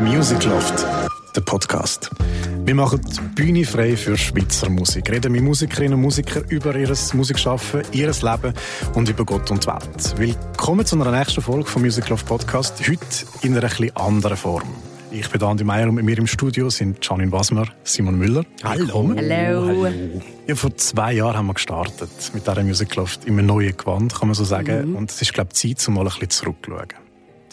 Music Loft, der Podcast. Wir machen die Bühne frei für Schweizer Musik. Reden mit Musikerinnen und Musikern über ihr Musikschaffen, ihr Leben und über Gott und die Welt. Willkommen zu einer nächsten Folge vom Music Loft Podcast. Heute in einer etwas anderen Form. Ich bin Andi Meier und mit mir im Studio sind Janine Wasmer, Simon Müller. Hallo. Hallo. Ja, vor zwei Jahren haben wir gestartet mit dieser Music Loft in einem neuen Gewand, kann man so sagen. Mhm. Und es ist, glaube ich, Zeit, um mal ein bisschen zurückzuschauen.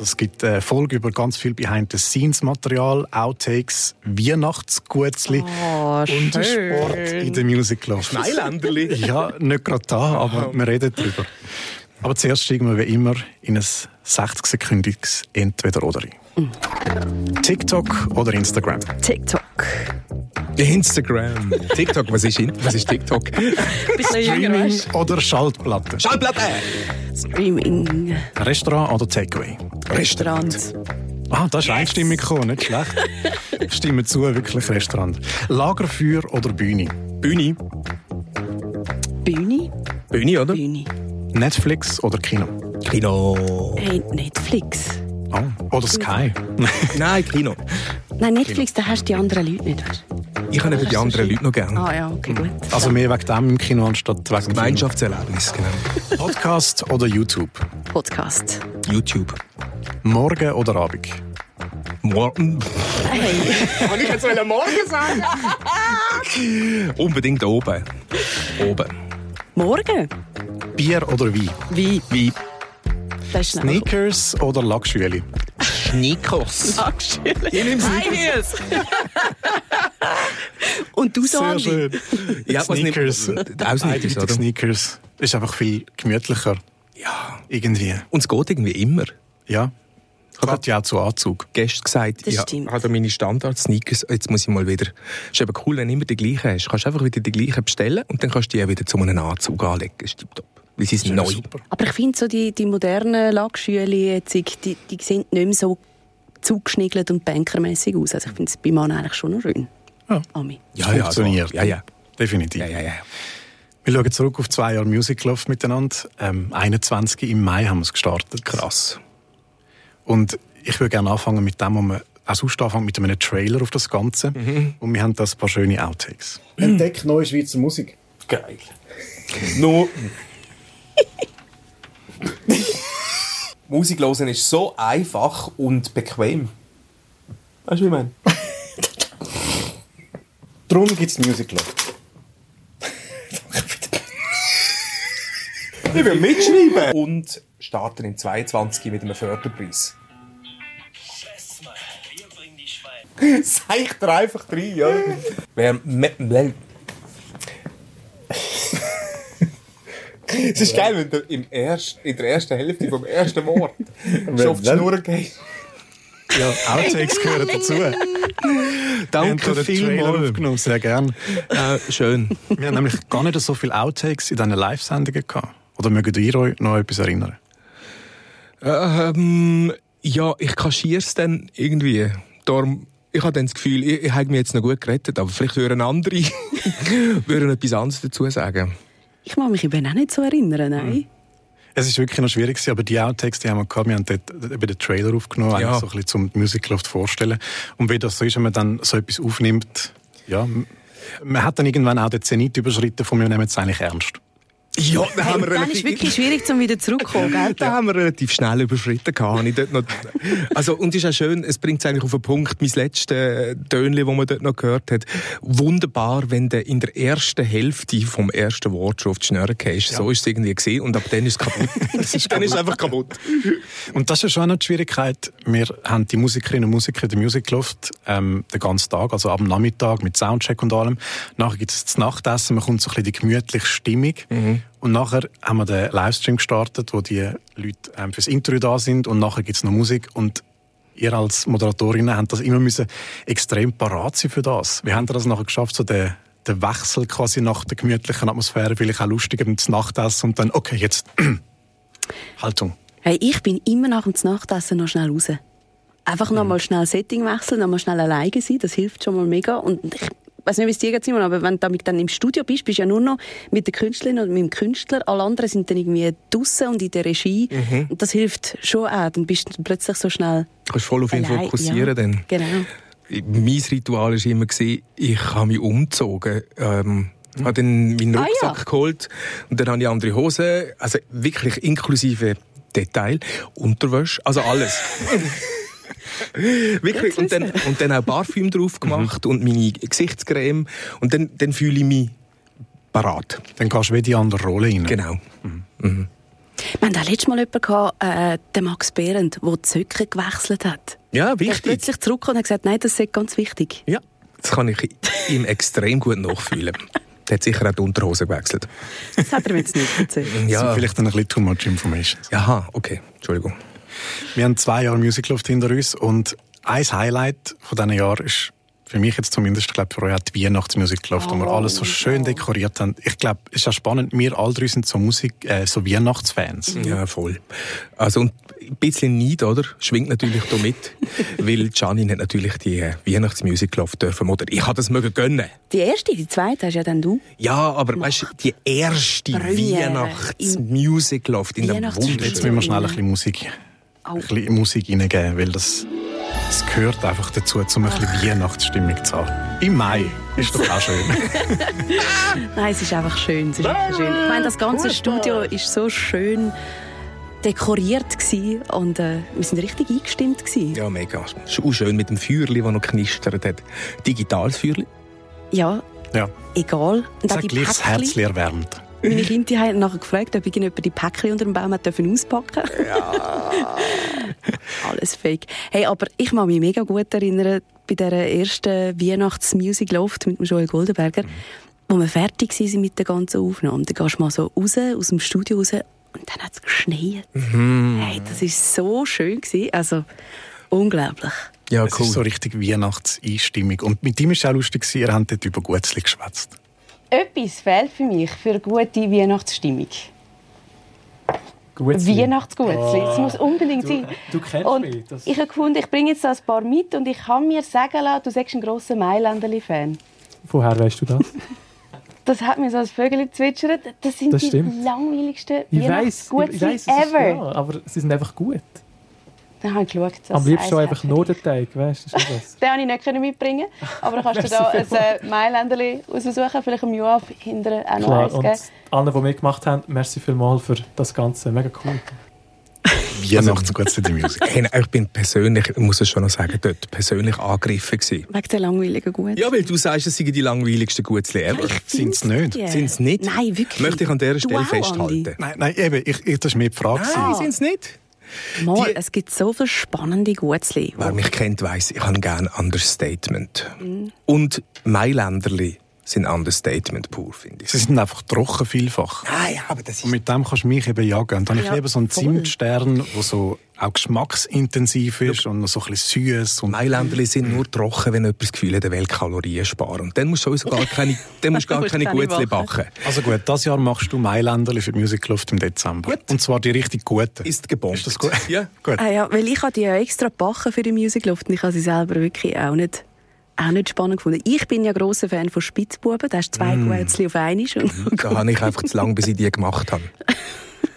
Es gibt eine Folge über ganz viel Behind-the-Scenes-Material, Outtakes, Weihnachtsgutzli oh, und Sport in der Music Loft. Schnelländerli. Ja, nicht gerade da, aber wir reden darüber. Aber zuerst steigen wir wie immer in ein 60-sekündiges Entweder-Oder ein. TikTok oder Instagram? TikTok. Instagram. TikTok, was ist, was ist TikTok? Weißt Oder Schaltplatte? Schallplatte! Streaming. Restaurant oder Takeaway? Restaurant. Ah, da ist Einstimmung gekommen, nicht schlecht. Stimmen zu, wirklich Restaurant. Lagerfeuer oder Bühne? Bühne. Bühne? Bühne, oder? Bühne. Netflix oder Kino? Kino. Hey, Netflix. Oder Sky? Nein, Kino. Nein, Netflix, da hast du die anderen Leute nicht. Weißt? Ich habe eben die anderen Leute noch gerne. Ah ja, okay, gut. Also mehr wegen dem im Kino anstatt wegen Das Gemeinschaftserlebnis, genau. Podcast oder YouTube? Podcast. YouTube. Morgen oder Abend? Morgen. Hey. Kann ich jetzt mal morgen sagen? Unbedingt oben. Oben. Morgen? Bier oder Wein? Wie? Wie Das ist schnell. Sneakers oder Lackschüeli? Sneakers. Dankeschön. Ich nehm's nicht. Beides. Und du, Sehr Andi? schön. Ja, Sneakers. Auch Sneakers, Eindeutig oder? Sneakers. Ist einfach viel gemütlicher. Ja. Irgendwie. Und es geht irgendwie immer. Ja. Hat ja auch zu Anzug. Gestern gesagt, Das ja, stimmt. hat er meine Standard-Sneakers, jetzt muss ich mal wieder. Ist eben cool, wenn du immer die gleichen hast. Kannst einfach wieder die gleichen bestellen und dann kannst du die auch wieder zu einem Anzug anlegen. Ist tipptopp. Weil sie sind neu. super. Aber ich finde so die, die modernen Lackschüle jetzt, die, die sehen nicht mehr so zugeschniegelt und bankermäßig aus. Also ich finde es bei Mann eigentlich schon noch schön. Ja. Ami. Ja, ja, Funktioniert. so. Ja, ja. Definitiv. Ja, ja, ja. Wir schauen zurück auf zwei Jahre Music Love miteinander. Ähm, 21 im Mai haben wir es gestartet. Krass. Und ich würde gerne anfangen mit dem, wo wir auch sonst anfangen, mit einem Trailer auf das Ganze. Mhm. Und wir haben da ein paar schöne Outtakes. Entdeckt neue Schweizer Musik. Geil. Nur. Musik hören ist so einfach und bequem. Weißt du, wie ich meine? Darum gibt es Music Love. Ich will mitschreiben. Und starten in 22 mit einem Förderpreis. Seich dir einfach rein, ja. Wer. Es ist geil, wenn du im erst, in der ersten Hälfte vom ersten Wort schon auf die Schnur gehst. Ja, Outtakes gehören dazu. Danke vielmals. aufgenommen, sehr gerne. Äh, schön. Wir haben nämlich gar nicht so viele Outtakes in diesen Live-Sendungen gehabt. Oder mögt ihr euch noch etwas erinnern? Ähm, ja, ich kaschiere es dann irgendwie. Darum, ich habe dann das Gefühl, ich, ich habe mich jetzt noch gut gerettet, aber vielleicht würden andere würden etwas anderes dazu sagen. Ich mag mich eben auch nicht so erinnern, nein. Es ist wirklich noch schwierig, gewesen, aber die Outtakes, die haben wir gehabt. Wir haben dort eben den Trailer aufgenommen, Ja. eigentlich so ein bisschen zum die Music Loft vorstellen. Und wie das so ist, wenn man dann so etwas aufnimmt, ja, man hat dann irgendwann auch den Zenit überschritten von wir nehmen es eigentlich ernst. Ja, dann haben wir Dann ist wirklich schwierig, um wieder zurückzukommen, gell? da haben wir relativ schnell überschritten gehabt. Ich dort noch, also, und es ist auch schön, es bringt es eigentlich auf den Punkt, mein letztes Tönli, das man dort noch gehört hat. Wunderbar, wenn du in der ersten Hälfte vom ersten Wort schon auf die Schnurre gehst. So ist es irgendwie gesehen und ab dann ist es kaputt. dann ist es einfach kaputt. Und das ist schon auch noch die Schwierigkeit. Wir haben die Musikerinnen und Musiker in der Music Loft ähm, den ganzen Tag, also ab dem Nachmittag mit Soundcheck und allem. Nachher gibt es das Nachtessen, man kommt so ein bisschen die gemütliche Stimmung. Und nachher haben wir den Livestream gestartet, wo die Leute ähm, fürs Interview da sind und nachher gibt es noch Musik und ihr als Moderatorinnen habt das immer müssen extrem parat sein für das. Wie habt ihr das nachher geschafft, so den, den Wechsel quasi nach der gemütlichen Atmosphäre, vielleicht auch lustiger ins Nachtessen und dann, okay, jetzt Haltung. Hey, ich bin immer nach dem Nachtessen noch schnell raus. Einfach noch mal schnell Setting wechseln, noch mal schnell alleine sein, das hilft schon mal mega. Und ich weiß nicht, wie es dir geht, aber wenn du damit dann im Studio bist, bist du ja nur noch mit der Künstlerin und mit dem Künstler. Alle anderen sind dann irgendwie draussen und in der Regie. Und das hilft schon auch. Dann bist du plötzlich so schnell Kannst voll auf ihn Allein, fokussieren ja. dann. Genau. Mein Ritual war immer, ich habe mich umgezogen. Ähm, habe dann meinen Ah, Rucksack ja. geholt und dann habe ich andere Hosen, also wirklich inklusive Detail, Unterwäsche, also alles. wirklich. Und dann, und dann auch Parfüm drauf gemacht und meine Gesichtscreme und dann, dann fühle ich mich parat. Dann gehst du wieder in die andere Rolle rein. Genau. Wir hatten auch letztes Mal jemanden, gehabt, äh, den Max Behrendt, der die Zöcke gewechselt hat. Ja, Er ist wichtig. plötzlich zurückgekommen und hat gesagt, nein, das ist ganz wichtig. Ja, das kann ich ihm extrem gut nachfühlen. Der hat sicher auch die Unterhose gewechselt. Das hat er mir jetzt nicht erzählt. Das sind Ja, vielleicht dann ein bisschen too much information. Aha, okay. Entschuldigung. Wir haben zwei Jahre Musikluft hinter uns und ein Highlight von diesen Jahren ist für mich jetzt zumindest, ich glaube für euch auch die Weihnachtsmusikluft, wo wir Oh, alles so schön oh. dekoriert haben. Ich glaube, es ist auch spannend, wir alle drei sind so Musik, äh, so Weihnachtsfans. Ja, voll. Also, und ein bisschen Neid, oder? Schwingt natürlich da mit. weil Janine hat natürlich die äh, Weihnachtsmusiklauf dürfen moderieren. Ich habe das mögen gönnen. Die erste, die zweite hast ja dann du. Ja, aber weißt du, die erste Premiere Weihnachtsmusiklauf in der. Wunder. Jetzt müssen wir schnell ein bisschen Musik, Au. ein bisschen Musik reingeben, weil das, das gehört einfach dazu, um ein bisschen Weihnachtsstimmung zu haben. Im Mai ist doch auch schön. Nein, es ist einfach schön. Es ist einfach schön. Ich meine, das ganze Studio ist so schön dekoriert gewesen und äh, wir sind richtig eingestimmt gewesen. Ja, mega. Es ist auch schön mit dem Feuerli, das noch knistert hat. Digitales Feuerli. Ja, ja, egal. Und das auch hat gleich das. Herz erwärmt. Meine Kinder haben nachher gefragt, ob irgendjemand die Päckchen unter dem Baum hat dürfen auspacken Alles fake. Hey, aber ich kann mich mega gut erinnern, bei dieser ersten Weihnachtsmusik Loft mit dem Joel Goldenberger, wo wir fertig waren mit der ganzen Aufnahme. Dann gehst du mal so raus, aus dem Studio raus und dann hat es geschneit. Hey, das war so schön. Gewesen. Also, unglaublich. Ja, Es ist so richtig Weihnachtseinstimmung. Und mit ihm war es auch lustig, gewesen, ihr habt dort über Gutzli geschwätzt. Etwas fehlt für mich für eine gute Weihnachtsstimmung. Gutzli. Weihnachtsgutzli. Das Ah, muss unbedingt du- sein. du kennst und mich, das- Ich habe gefunden, ich bringe jetzt da ein paar mit und ich kann mir sagen lassen, du sagst ein grosser Mailänderli-Fan. Woher weißt du das? Das hat mir so als Vögel gezwitschert. Das sind Das die langweiligsten Weihnachtsgutzli es ist ever. wahr, aber sie sind einfach gut. Dann habe ich geschaut. dass Am liebsten einfach nur den Teig, weißt du? Den konnte ich nicht können mitbringen aber dann kannst du da ein äh, Mailänderli raussuchen, vielleicht im Joab hinterher auch noch Klar, eins und geben. allen, die mitgemacht haben, merci vielmals für das Ganze. Mega cool. Weihnachtsgutzli, die Musik. Hey, nein, ich bin persönlich, ich muss es schon noch sagen, dort persönlich angegriffen gewesen. Wegen der langweiligen Gut. Ja, weil du sagst, es sind die langweiligsten Gutzli ever. Sind's nicht? Sind es nicht? Nein, wirklich. Möchte ich an dieser Stelle auch, festhalten. Andi. Nein, nein, eben, ich, ich, das war mir die Frage. Nein, sind es nicht. Mal, Die- es gibt so viele spannende Gutzli. Wer mich kennt, weiss, ich habe gerne Understatement. Mhm. Und Mailänderli sind Understatement pur, finde ich. Sie sind einfach trocken vielfach. Ah ja, aber das Und mit dem kannst du mich eben jagen. Und dann habe ich Ja, lieber so einen. Zimtstern, der so auch geschmacksintensiv ist und noch so ein bisschen süß. Und Mailänderli sind nur trocken, wenn jemand das Gefühl hat, er will Kalorien sparen. Und dann musst du sowieso gar keine, dann musst du gar keine Gutzli backen. backen. also gut, das Jahr machst du Mailänderli für die Musikluft im Dezember. Gut. Und zwar die richtig guten. Ist gebombt. Ist das gut? Ja. gut. Ah ja, weil ich habe die ja extra backen für die Musikluft und ich habe sie selber wirklich auch nicht, auch nicht spannend gefunden. Ich bin ja grosser Fan von Spitzbuben, da hast du zwei mm. Guetzli auf einmal. Und Da habe ich einfach zu lange, bis ich die gemacht habe.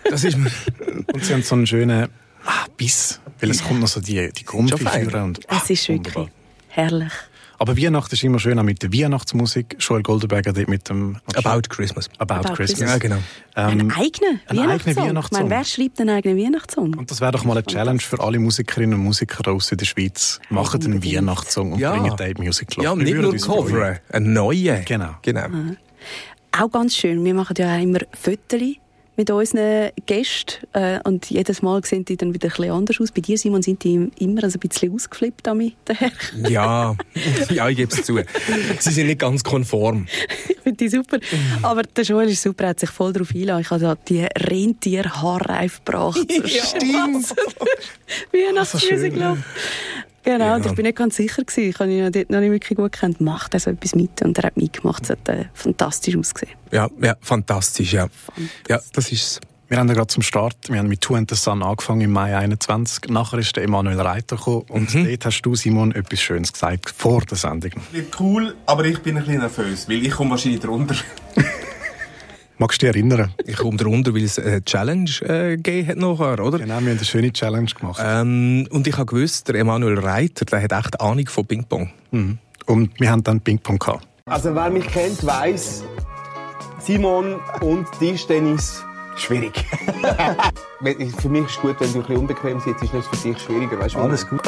Das ist. Und sie haben so einen schönen ah, Biss, weil es kommt noch so die, die. Grundfiguren. Und, ah, es ist wirklich wunderbar. herrlich. Aber Weihnachten ist immer schön, auch mit der Weihnachtsmusik. Joel Goldenberger dort mit dem About Christmas. About, About Christmas. Christmas. Ja, genau. Ein Ähm, eigener ein eigener Weihnachtssong. Weihnachtssong. wer schreibt einen eigenen Weihnachtssong? und das wäre doch mal eine Challenge für alle Musikerinnen und Musiker aus in der Schweiz. Machen einen. Weihnachtssong und Ja. bringen den in die Music Club. Ja, nicht nur coveren, einen neuen. Genau. genau. Auch ganz schön. Wir machen ja auch immer Fotos mit unseren Gästen äh, und jedes Mal sehen die dann wieder ein bisschen anders aus. Bei dir, Simon, sind die immer also ein bisschen ausgeflippt damit daher. Ja, ja ich gebe es zu. Sie sind nicht ganz konform. Ich finde die super. Aber der Joel ist super, er hat sich voll darauf eingeladen. Ich habe da die Rentierhaarreif gebracht. Stimmt. Weihnachtsmusik, schön. Genau, und Ja. ich bin nicht ganz sicher gewesen. Ich habe ihn ja dort noch nicht wirklich gut gekannt. Macht er so etwas mit? Und er hat mitgemacht. Es hat äh, fantastisch ausgesehen. Ja, ja, fantastisch, ja. Ja, das ist Wir haben ja gerade zum Start, wir haben mit Two and the Sun angefangen im Mai 21. Nachher ist der Emanuel Reiter gekommen und Mhm. dort hast du, Simon, etwas Schönes gesagt, vor der Sendung. Cool, aber ich bin ein bisschen nervös, weil ich komme wahrscheinlich drunter. Magst du dich erinnern? Ich komme darunter, weil es eine Challenge äh, gegeben hat nachher, oder? Genau, wir haben eine schöne Challenge gemacht. Ähm, und ich habe gewusst, der Emanuel Reiter, der hat echt Ahnung von Ping-Pong. Mhm. Und wir haben dann Ping-Pong gehabt. Also wer mich kennt, weiß, Simon und Tischtennis schwierig. für mich ist es gut, wenn du ein bisschen unbequem sitzt, ist es für dich schwieriger. Weißt, Alles gut.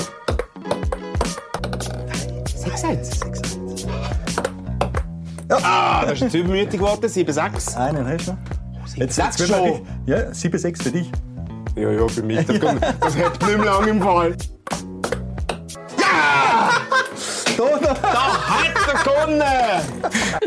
6-1. Ah, das ist jetzt übermütig geworden, 7-6. Einen hast du noch. Jetzt, jetzt wird schon. Ja, 7-6 für dich. Ja, ja, für mich. Das, kommt, das hat nicht mehr lange im Fall. Da hat er gewonnen!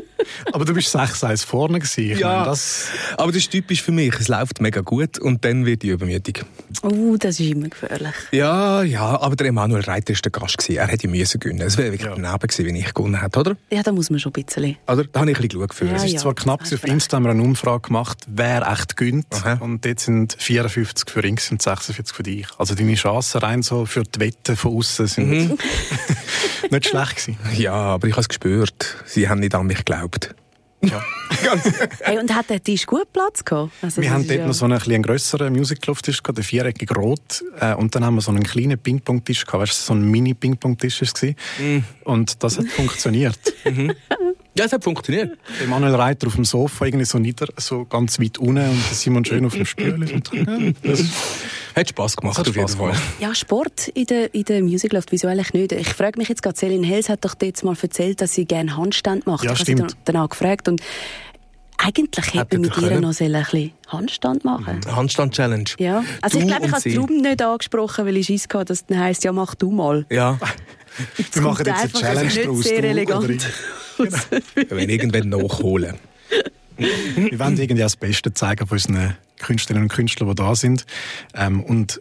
Aber du bist 6-1 vorne gewesen. Ich Ja. meine, das, Aber das ist typisch für mich. Es läuft mega gut und dann wird ich übermütig. Oh, das ist immer gefährlich. Ja, ja, aber der Emanuel Reiter war der Gast. Gewesen. Er hätte müssen gewinnen. Es wäre wirklich daneben gewesen, wenn ich gewonnen hätte, oder? Ja, da muss man schon ein bisschen. Oder? Da habe ich ein bisschen geschaut. Ja, es ist ja. zwar knapp, auf Insta haben wir eine Umfrage gemacht, wer echt gönnt. Aha. Und dort sind 54 für Rings und 46 für dich. Also deine Chancen rein so für die Wette von außen sind Mhm. nicht schlecht gewesen. Ja, aber ich habe es gespürt. Sie haben nicht an mich geglaubt. Ja. Hey, und hat der Tisch gut Platz gehabt? Also, Wir haben dort ja- noch so einen, bisschen grösseren Musical-Tisch gehabt, den viereckig rot. Äh, und dann haben wir so einen kleinen Ping-Pong-Tisch gehabt. Weißt du, so ein Mini-Ping-Pong-Tisch war es. Mhm. Und das hat funktioniert. Ja, es hat funktioniert. Der Manuel Reiter auf dem Sofa, irgendwie so nieder, so ganz weit unten und Simon schön auf dem Stuhl. Und, ja, das Hat Spass gemacht, hat auf jeden Fall. gemacht. Ja, Sport in der, in der Musicloft, wieso eigentlich nicht? Ich frage mich jetzt gerade, Celine Hels hat doch jetzt mal erzählt, dass sie gerne Handstand macht. Ja, ich habe sie stimmt. dann- danach gefragt und eigentlich hätte man mit ihr können. noch so ein bisschen Handstand machen Handstand-Challenge. Ja, also ich Du glaube, ich habe darum nicht angesprochen, weil ich Schiss hatte, dass es dann heisst, ja, mach du mal. Ja, Wir machen jetzt eine einfach Challenge nicht draus. sehr du oder ich. wenn irgendwann nachholen. Wir wollen irgendwie das Beste zeigen von unseren Künstlerinnen und Künstlern, die da sind. Ähm, und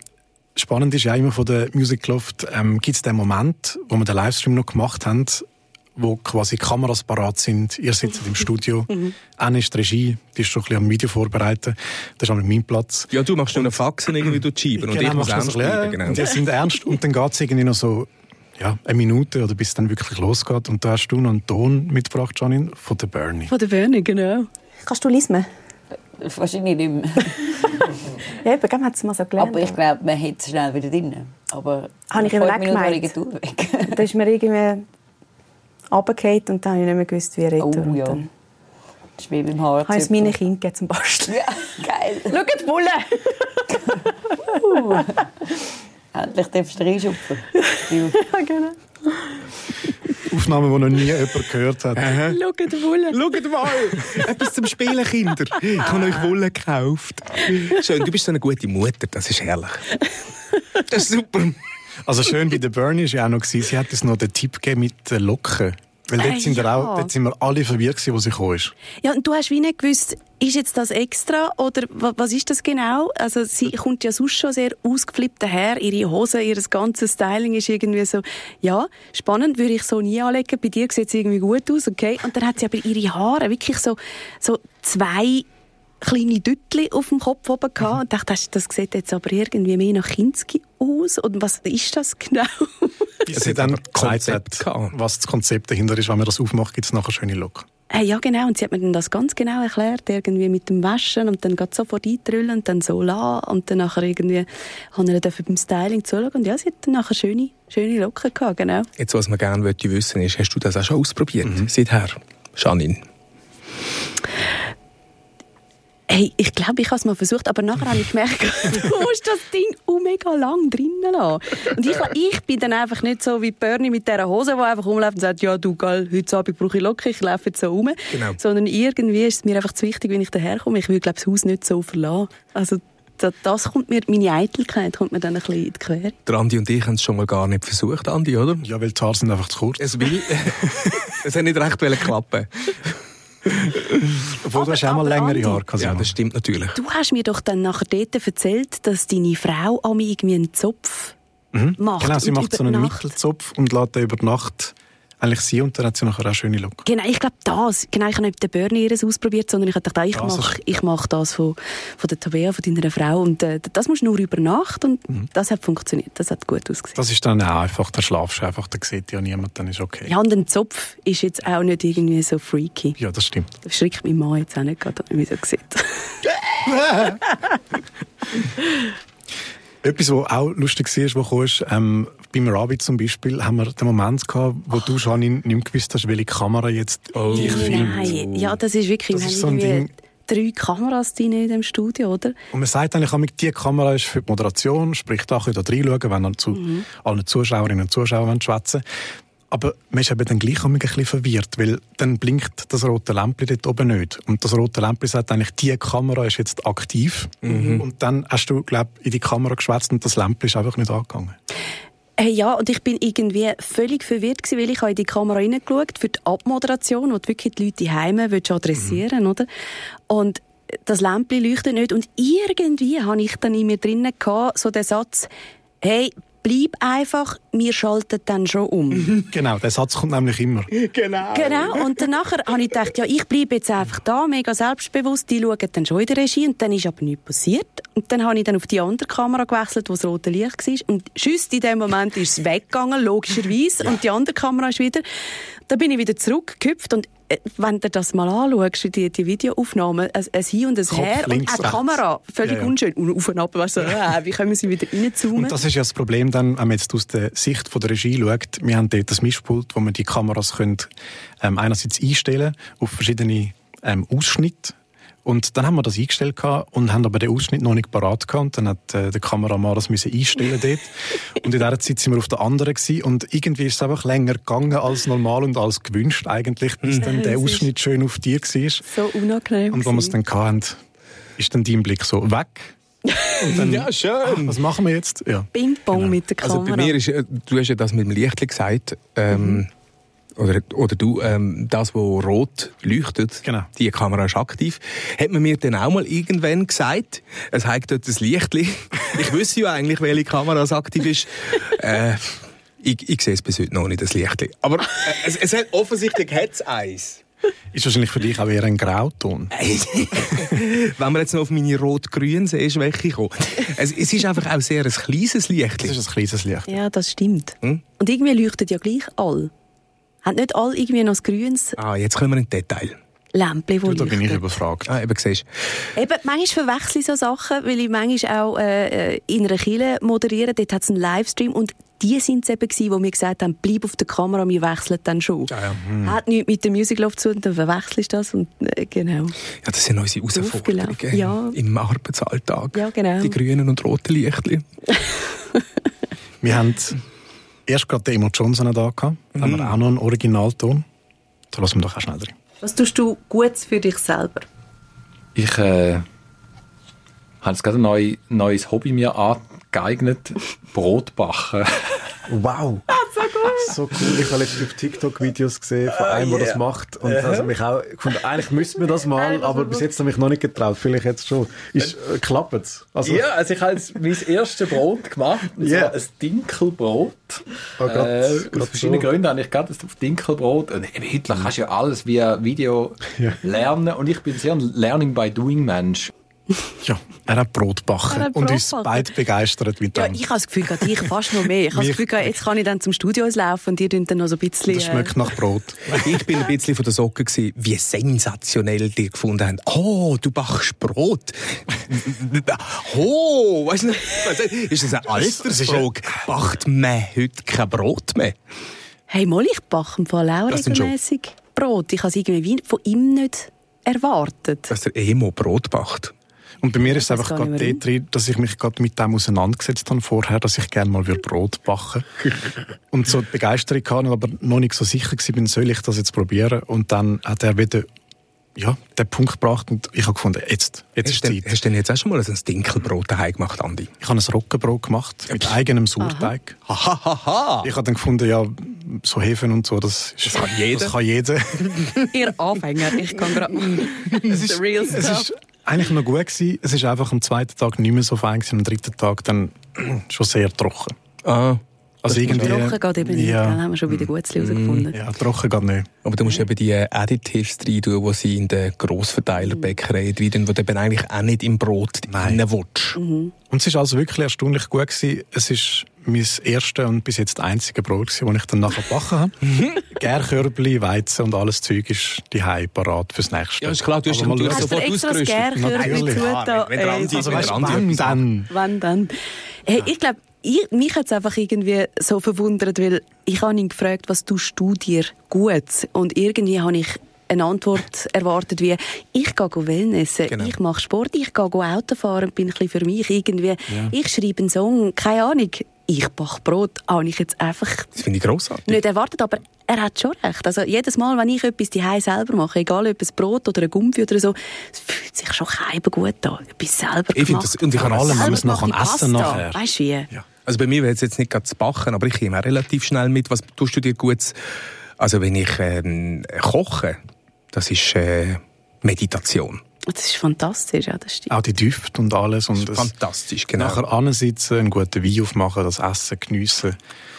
spannend ist ja immer von der Music Loft, ähm, gibt es den Moment, wo wir den Livestream noch gemacht haben, wo quasi Kameras parat sind, ihr sitzt im Studio, Anne ist die Regie, die ist schon ein bisschen am Video vorbereiten, das ist auch mein Platz. Ja, du machst nur einen Faxen irgendwie durch die Scheiben und ich muss machst du ernst bleiben. ja, Genau. Und die sind ernst und dann geht es irgendwie noch so ja, eine Minute oder bis es dann wirklich losgeht. Und da hast du noch einen Ton mitgebracht, Janine, von der Bernie. Von der Bernie, genau. Kannst du lesen? Wahrscheinlich nicht mehr. Ja, eben, gell, man hat es mal so gelernt. Aber ich glaube, man hat es schnell wieder drin. Aber Habe ich eben auch gemeint. weg. Da ist mir irgendwie runtergefallen und dann habe ich nicht mehr gewusst, wie ich rede. Oh ja. Dann Das ist wie beim Haar. habe es meinen Kindern zum Basteln. Ja, geil. Schaut, die Bulle! Endlich darfst du reinschupfen. ja, genau. Aufnahmen, die noch nie jemand gehört hat. Schaut, Bulle. Schaut mal! Etwas zum Spielen, Kinder. Ich habe euch Wolle gekauft. Schön, du bist so eine gute Mutter, das ist herrlich. Das ist super. Also schön bei der Bernie war ja auch noch, sie hat uns noch den Tipp gegeben mit den Locken. Weil dort, Äh, sind, wir ja. auch, dort sind wir alle verwirrt gewesen, wo sie gekommen ist. Ja, und du hast wie nicht gewusst, ist jetzt das extra oder wa- was ist das genau? Also sie kommt ja sonst schon sehr ausgeflippt daher, ihre Hose, ihr ganzes Styling ist irgendwie so, ja, spannend, würde ich so nie anlegen, bei dir sieht es irgendwie gut aus, okay. Und dann hat sie aber ihre Haare wirklich so, so zwei kleine Düttli auf dem Kopf oben gehabt und dachte, das, das sieht jetzt aber irgendwie mehr nach Kinski aus. Und was ist das genau? Bis Es sie hat dann Konzept gehabt. was das Konzept dahinter ist. Wenn man das aufmacht, gibt es nachher schöne Locken. Äh, ja, genau. Und sie hat mir dann das ganz genau erklärt, irgendwie mit dem Waschen und dann geht sofort eintrüllen und dann so lassen und dann nachher irgendwie haben wir beim Styling zuschauen und ja, sie hat dann nachher schöne, schöne Locken gehabt, genau. Jetzt, was man gerne wissen ist, hast du das auch schon ausprobiert? Seither, Janine. Hey, ich glaube, ich habe es mal versucht, aber nachher habe ich gemerkt, du musst das Ding auch mega lang drinnen lassen. Und ich, ich bin dann einfach nicht so wie Bernie mit dieser Hose, die einfach rumläuft und sagt, ja du, geil, heute Abend brauche ich Locken, ich laufe jetzt so rum. Genau. Sondern irgendwie ist es mir einfach zu wichtig, wenn ich daherkomme. Ich will, glaube das Haus nicht so verlassen. Also das, das kommt mir, meine Eitelkeit kommt mir dann ein bisschen in die Quere. Der Andi und ich haben es schon mal gar nicht versucht, Andi, oder? Ja, weil die Haare sind einfach zu kurz. Es will. es hat nicht recht wollen klappen. Obwohl, du hast auch mal aber längere Andi- Haare. Ja, das stimmt natürlich. Du hast mir doch dann nachher dort erzählt, dass deine Frau an irgendwie einen Zopf macht. Genau, sie macht über so einen die Nacht- Mittelzopf und lässt den über die Nacht eigentlich sie und dann hat sie nachher auch schöne Look. Genau, ich glaube das. Genau, ich habe nicht den Bernie ihres ausprobiert, sondern ich habe gedacht, ah, ich mache ich mach das von, von der Tabea, von deiner Frau und äh, das musst du nur über Nacht und das hat funktioniert, das hat gut ausgesehen. Das ist dann auch einfach, da schlafst du einfach, da sieht ja niemand, dann ist okay. Ja, und ein Zopf ist jetzt auch nicht irgendwie so freaky. Ja, das stimmt. Das schreckt mein Mann jetzt auch nicht gerade, wie er so sieht. Etwas, was auch lustig war, was gekommen ist, ähm, beim Rabbit zum Beispiel, haben wir den Moment gehabt, wo du, Janine, nicht mehr gewusst hast, welche Kamera jetzt dich filmt. Nein, ja, das ist wirklich, Das ist so ein irgendwie drei Kameras drin in dem Studio, oder? Und man sagt eigentlich, immer, die Kamera ist für die Moderation, sprich, da könnt ihr reinschauen, wenn ihr zu Mhm. allen Zuschauerinnen und Zuschauern wollt schwätzen Aber man ist eben dann gleich ein bisschen verwirrt, weil dann blinkt das rote Lämpchen dort oben nicht. Und das rote Lämpchen sagt eigentlich, die Kamera ist jetzt aktiv. Mhm. Und dann hast du, glaube ich, in die Kamera geschwätzt und das Lämpchen ist einfach nicht angegangen. Hey, ja, und ich bin irgendwie völlig verwirrt gewesen, weil ich habe in die Kamera reingeschaut für die Abmoderation, wo du wirklich die Leute heim willst adressieren, Mhm. oder? Und das Lämpchen leuchtet nicht und irgendwie habe ich dann in mir drinnen gehabt, so den Satz, hey, bleib einfach, wir schalten dann schon um. Genau, der Satz kommt nämlich immer. Genau. Genau, und dann nachher habe ich gedacht, ja, ich bleibe jetzt einfach da, mega selbstbewusst, die schauen dann schon in der Regie und dann ist aber nichts passiert. Und dann habe ich dann auf die andere Kamera gewechselt, wo das rote Licht war und just in dem Moment ist es weggegangen, logischerweise, und die andere Kamera ist wieder, da bin ich wieder zurückgehüpft und wenn du das mal anschaust, die, die Videoaufnahmen, ein, ein Hin und ein Kopf Her und rechts. Kamera, völlig Ja, ja. unschön, und auf und ab, weißt du, äh, wie können wir sie wieder reinzoomen? Und das ist ja das Problem dann, wenn man jetzt aus der Sicht von der Regie schaut. Wir haben dort das Mischpult, wo man die Kameras können, ähm, einerseits einstellen auf verschiedene ähm, Ausschnitte. Und dann haben wir das eingestellt gehabt und haben aber den Ausschnitt noch nicht parat gehabt. Dann hat äh, der Kameramann das müssen einstellen dort. und in dieser Zeit sind wir auf der anderen gewesen. Und irgendwie ist es einfach länger gegangen als normal und als gewünscht eigentlich, bis dann der Ausschnitt schön auf dir war. so unangenehm. Und wo wir es dann hatten, ist dann dein Blick so weg. Und dann, Ja, schön. was machen wir jetzt? Ja. Ping-Pong Genau. mit der Kamera. Also bei mir ist, äh, du hast ja das mit dem Lichtli gesagt, ähm, oder, oder du, ähm, das, wo rot leuchtet, Genau. die Kamera ist aktiv. Hat man mir dann auch mal irgendwann gesagt, es hat dort ein Lichtli. Ich wüsste ja eigentlich, welche Kamera es aktiv ist. äh, ich, ich sehe es bis heute noch nicht, das Lichtli. Aber äh, es, es hat, offensichtlich hat es eins. Ist wahrscheinlich für dich auch eher ein Grauton. Wenn wir jetzt noch auf meine rot-grün Sehschwäche kommen. Es, es ist einfach auch sehr ein kleines Lichtli. Das ist ein kleines Licht. Ja, das stimmt. Hm? Und irgendwie leuchtet ja gleich all. Hat nicht all irgendwie noch ein grünes Ah, jetzt kommen wir in Detail. Lämpchen, wo Du, da bin ich überfragt. Ah, eben siehst Eben, manchmal verwechsel ich so Sachen, weil ich manchmal auch äh, in einer Kille moderiere. Dort hat es einen Livestream und die sind es eben gewesen, die mir gesagt haben, bleib auf der Kamera, wir wechseln dann schon. Ja, ja. Hm. Hat nichts mit der Music Love zu tun, dann verwechselst du das und äh, genau. Ja, das sind unsere Herausforderungen ja. im Arbeitsalltag. Ja, genau. Die grünen und roten Lichtli. Wir haben erst gerade den Emo Johnson da gehabt. Da haben wir auch noch einen Originalton. Da lassen wir doch auch schnell drin. Was tust du Gutes für dich selber? Ich äh, habe jetzt gerade ein neu, neues Hobby mir angeeignet. Brot backen. Wow. So cool. Ich habe letztens auf TikTok Videos gesehen von einem, der das macht. Und also mich auch gefunden, eigentlich müssten wir das mal, aber bis jetzt habe ich mich noch nicht getraut. Vielleicht jetzt schon. Ist, äh, klappt es? Also, Ja, also ich habe jetzt mein erstes Brot gemacht. Und Ja. zwar ein Dinkelbrot. Oh Gott, äh, Gott aus verschiedenen so. Gründen habe ich gerade auf Dinkelbrot. Und eben, heute kannst du ja alles via Video lernen. Und ich bin sehr ein Learning by Doing Mensch. Ja, er hat Brot backen Er und uns beide begeistert mit Ja, dem. ich habe das Gefühl, gerade ich fast noch mehr. Ich habe das Gefühl, jetzt kann ich dann zum Studio laufen und ihr dünnt dann noch so ein bisschen... das schmeckt nach Brot. Ich bin ein bisschen von der Socke gewesen, wie sensationell die gefunden haben. Oh, du backst Brot. Oh, weißt du, ist das eine Altersfrage? Backt man heute kein Brot mehr? Hey, mal, ich backe im Fall auch regelmäßig Brot. Ich habe es irgendwie wie von ihm nicht erwartet. Dass der Emo Brot backt. Und bei mir ist es einfach gerade dort drin, dass ich mich gerade mit dem auseinandergesetzt habe vorher, dass ich gerne mal würde Brot backen Und so die Begeisterung hatte, aber noch nicht so sicher bin, soll ich das jetzt probieren? Und dann hat er wieder ja, den Punkt gebracht und ich habe gefunden, jetzt, jetzt Hast ist du, Zeit. denn, hast du denn jetzt auch schon mal ein Dinkelbrot daheim gemacht, Andi? Ich habe ein Roggenbrot gemacht mit eigenem Sauerteig. Hahaha. Ich habe dann gefunden, ja, so Hefen und so, das, ist, Das kann jeder. Das kann jeder. Ihr Anfänger, ich kann gerade... es, ist, real es stuff. ist eigentlich noch gut gewesen. Es ist einfach am zweiten Tag nicht mehr so fein gewesen, am dritten Tag dann schon sehr trocken. Ah. Also irgendwie, Trocken geht eben nicht, ja, gell? haben wir schon den Gutzli herausgefunden. ja, trocken geht nicht. Aber du musst eben die Additives rein tun, die sie in den Grossverteilerbäckereien rein tun, die du eben eigentlich auch nicht im Brot Nein. rein willst. Mhm. Und es ist also wirklich erstaunlich gut gewesen. Es ist mein erstes und bis jetzt einzige Brot das ich dann nachher gebacken habe. Gärkörbli, Weizen und alles Zeug ist die parat fürs nächste. Ja, ist klar, du hast Aber mal du sofort extra das ausgerüstet. Gärkörbli Natürlich. zugetan? wenn der Ey, Andi- Also wenn weißt dann? Wann dann? Hey, ich glaube, ich, mich hat es einfach irgendwie so verwundert, weil ich habe ihn gefragt, was tust du dir gut? Und irgendwie habe ich eine Antwort erwartet wie, ich gehe Wellnessen, Genau. ich mache Sport, ich gehe Autofahren, bin ein bisschen für mich irgendwie, ich schreibe einen Song, keine Ahnung, ich backe Brot, habe ich jetzt einfach Das finde ich grossartig. nicht erwartet, aber er hat schon recht. Also jedes Mal, wenn ich etwas die selber mache, egal ob es Brot oder ein Gumpfi oder so, es fühlt sich schon keinem gut an. Etwas selber Ich finde gemacht. das- und ich kann allem, wenn man es gemachte essen nachher. Weißt du wie? Also bei mir wäre es jetzt nicht gerade zu backen, aber ich komme auch relativ schnell mit. Was tust du dir gut? Also wenn ich ähm, koche, das ist äh, Meditation. Das ist fantastisch, ja, das stimmt. Auch die Düfte und alles. Und es Fantastisch, genau. nachher ansitzen, einen guten Wein aufmachen, das Essen geniessen.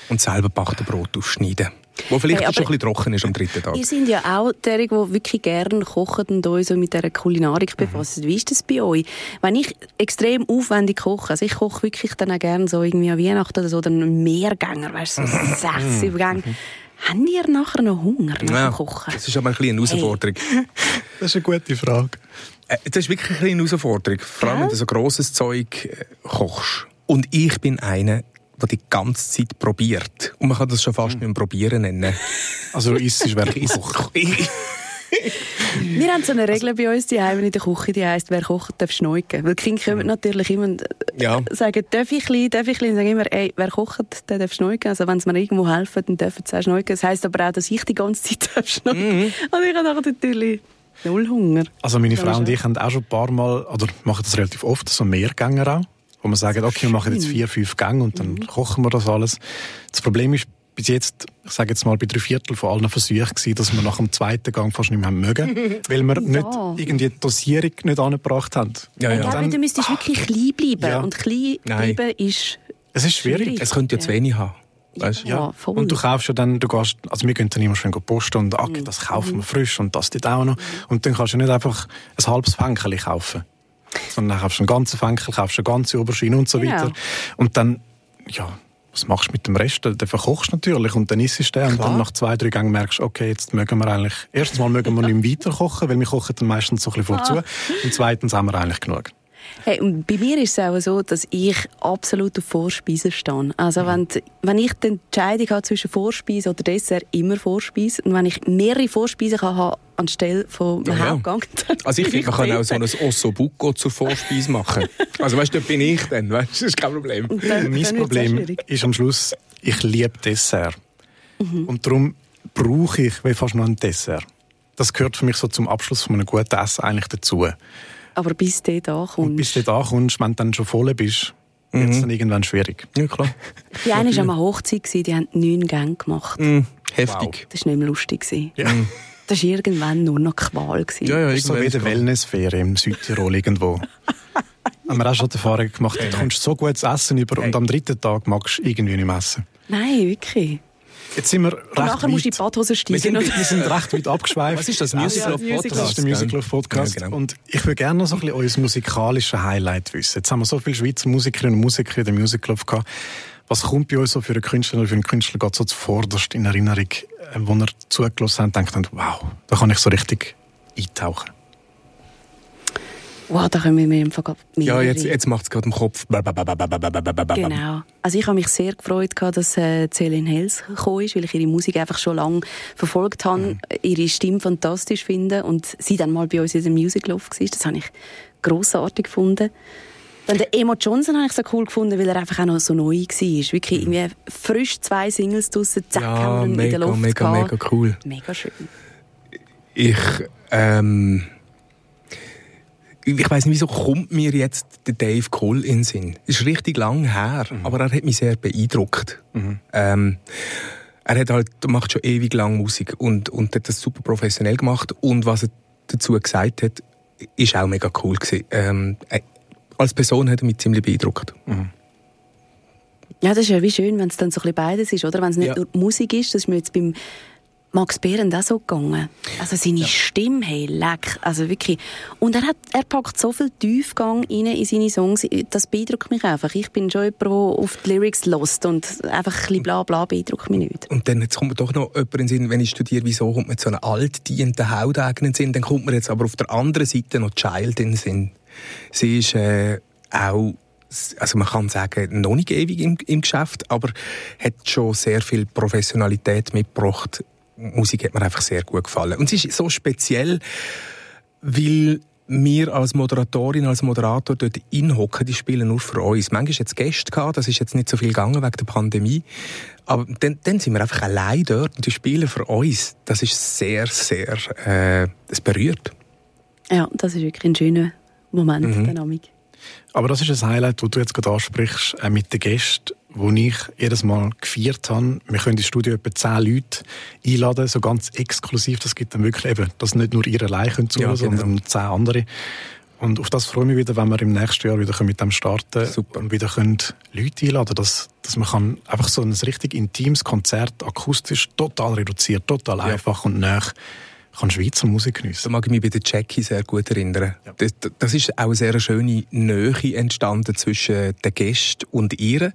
Und selber backte Brot aufschneiden. Wo vielleicht Hey, schon ein bisschen trocken ist am dritten Tag. Ihr sind ja auch derjenige, die wirklich gerne kochen und euch so mit dieser Kulinarik befassen. Wie ist das bei euch? Wenn ich extrem aufwendig koche, also ich koche wirklich dann auch gerne so irgendwie an Weihnachten oder so, dann einen Mehrgänger, weißt du, so sechs, sieben Gänge. Habt ihr nachher noch Hunger nach Ja, dem Kochen? das ist aber ein bisschen eine Herausforderung. Das ist eine gute Frage. Äh, Das ist wirklich eine Herausforderung. Vor allem, wenn du so grosses Zeug äh, kochst. Und ich bin einer, der die ganze Zeit probiert. Und man kann das schon fast nicht mehr probieren nennen. Also du isst, du kochst. Wir haben so eine Regel bei uns die in der Küche, die heisst, wer kocht, darf schneuken. Weil die Kinder kommen natürlich immer und äh, Ja. sagen, darf ich ein darf ich ein sagen immer, ey, wer kocht, der darf schneuken. Also wenn sie mir irgendwo helfen, dann dürfen sie auch schneuken. Das heisst aber auch, dass ich die ganze Zeit darf schneuken. Und ich habe natürlich null Hunger. Also meine Ja, Frau und ich haben auch schon ein paar Mal, oder machen das relativ oft, so Mehrgänger auch. Wo wir sagen, okay, wir machen jetzt vier, fünf Gänge und dann kochen wir das alles. Das Problem ist, bis jetzt, ich sage jetzt mal, bei drei Viertel von allen Versuchen gewesen, dass wir nach dem zweiten Gang fast nicht mehr haben mögen, weil wir nicht irgendwie die Dosierung nicht angebracht haben. Ja, ja. glaube, du müsstest wirklich klein bleiben. Ja. Und klein Nein. bleiben ist Es ist schwierig. Es könnte ja zu wenig haben. Weißt? Ja, voll. Und du kaufst ja dann, du gehst, also wir gehen dann immer schön posten und okay, das kaufen wir frisch und das dort auch noch. Und dann kannst du nicht einfach ein halbes Fänkchen kaufen. Sondern dann kaufst du einen ganzen Fenkel, kaufst eine ganze Oberschiene und so Genau. weiter. Und dann, ja, was machst du mit dem Rest? Den verkochst du natürlich und dann isst du den und dann nach zwei, drei Gängen merkst du, okay, jetzt mögen wir eigentlich, erstens mal mögen wir nicht mehr weiter kochen, weil wir kochen dann meistens so ein bisschen vorzu. Und zweitens haben wir eigentlich genug. Hey, und bei mir ist es auch so, dass ich absolut auf Vorspeisen stehe. Also Mhm. wenn, die- wenn ich die Entscheidung habe zwischen Vorspeise oder Dessert, immer Vorspeise. Und wenn ich mehrere Vorspeisen kann haben anstelle von einem Ja, ja. Hauptgang, dann Also ich finde, man kann auch so ein Ossobuco zur Vorspeise machen. Also weißt du, dort bin ich dann. Weißt? du, Das ist kein Problem. Dann- dann mein auch Problem ist am Schluss, ich liebe Dessert. Mhm. Und darum brauche ich wie fast noch ein Dessert. Das gehört für mich so zum Abschluss von einem guten Essen eigentlich dazu. Aber bis du da Und kommst. bis du da kommst, wenn du dann schon voll bist, wird es dann irgendwann schwierig. Ja, klar. Die eine war an einer Hochzeit, gewesen, die haben neun Gänge gemacht. Mhm. Heftig. Das war nicht mehr lustig. gewesen. Ja. Das war irgendwann nur noch Qual. gewesen. Ja, ja, Das ist so wie eine ist Wellnessferien im Südtirol irgendwo. haben wir auch schon die Erfahrung gemacht, du kommst so gutes Essen über und am dritten Tag magst du irgendwie nicht mehr essen. Nein, wirklich. Jetzt sind wir recht Und nachher musst du in die weit, Badhose wir steigen. sind, oder? wir sind recht weit abgeschweift. Was ist das? Musical of. Podcast? Das ist der Musical of Podcast. Ja, genau. Und ich würde gerne noch so ein bisschen euer musikalisches Highlight wissen. Jetzt haben wir so viele Schweizer Musikerinnen und Musiker in der Musical of gehabt. Was kommt bei euch so für einen Künstler oder für einen Künstler gerade so zuvorderst in Erinnerung, äh, wo ihr zugelassen habt und denkt, wow, da kann ich so richtig eintauchen? Wow, da können wir mir im Fall Ja, jetzt, jetzt macht es gerade im Kopf. Genau. Also ich habe mich sehr gefreut, dass äh, Celine Hels gekommen ist, weil ich ihre Musik einfach schon lange verfolgt habe, Mhm. ihre Stimme fantastisch finde und sie dann mal bei uns in der Music Love war. Das habe ich grossartig gefunden. Dann den Emo Johnson habe ich so cool gefunden, weil er einfach auch noch so neu war. Wirklich irgendwie frisch zwei Singles draussen, zack, Ja, haben wir ihn in der mega, Luft mega, gehabt. mega cool. Mega schön. Ich, ähm, ich weiß nicht, wieso kommt mir jetzt der Dave Cole in den Sinn. Ist richtig lang her, aber er hat mich sehr beeindruckt. Ähm, er hat halt, macht schon ewig lang Musik und, und hat das super professionell gemacht und was er dazu gesagt hat, ist auch mega cool gewesen. Ähm, äh, als Person hat er mich ziemlich beeindruckt. Ja, das ist ja wie schön, wenn es dann so ein bisschen beides ist, oder? Wenn es nicht Ja. nur Musik ist, das ist mir jetzt beim Max Behrendt auch so gegangen. Also seine Stimme, hey, leck, also wirklich. Und er, hat, er packt so viel Tiefgang rein in seine Songs, das beeindruckt mich einfach. Ich bin schon jemand, der auf die Lyrics lost und einfach ein bisschen bla bla beeindruckt mich nicht. Und dann jetzt kommt mir doch noch jemand in den Sinn, wenn ich studiere, wieso kommt man zu einer altdienten Hauteigen in den Sinn, dann kommt mir jetzt aber auf der anderen Seite noch Child in den Sinn. Sie ist äh, auch, also man kann sagen, noch nicht ewig im, im Geschäft, aber hat schon sehr viel Professionalität mitgebracht. Musik hat mir einfach sehr gut gefallen. Und sie ist so speziell, weil wir als Moderatorin, als Moderator dort inhocken, die spielen nur für uns. Manchmal es Gäste gehabt, das ist jetzt nicht so viel gegangen wegen der Pandemie. Aber dann, dann sind wir einfach allein dort und die spielen für uns. Das ist sehr, sehr, äh, es berührt. Ja, das ist wirklich ein schöner Moment, Mhm. der Amig. Aber das ist ein Highlight, das du jetzt gerade ansprichst, äh, mit den Gästen, wo ich jedes Mal gefeiert habe. Wir können ins Studio etwa zehn Leute einladen, so ganz exklusiv. Das gibt dann wirklich eben, dass nicht nur ihr allein können zuhören, Ja, genau. sondern zehn andere. Und auf das freue ich mich wieder, wenn wir im nächsten Jahr wieder mit dem starten Super. und wieder können Leute einladen dass, dass man kann einfach so ein richtig intimes Konzert akustisch total reduziert, total einfach und nah kann Schweizer Musik Da geniessen. mag ich mich bei der Jackie sehr gut erinnern. Das, das ist auch eine sehr schöne Nähe entstanden zwischen den Gästen und ihr.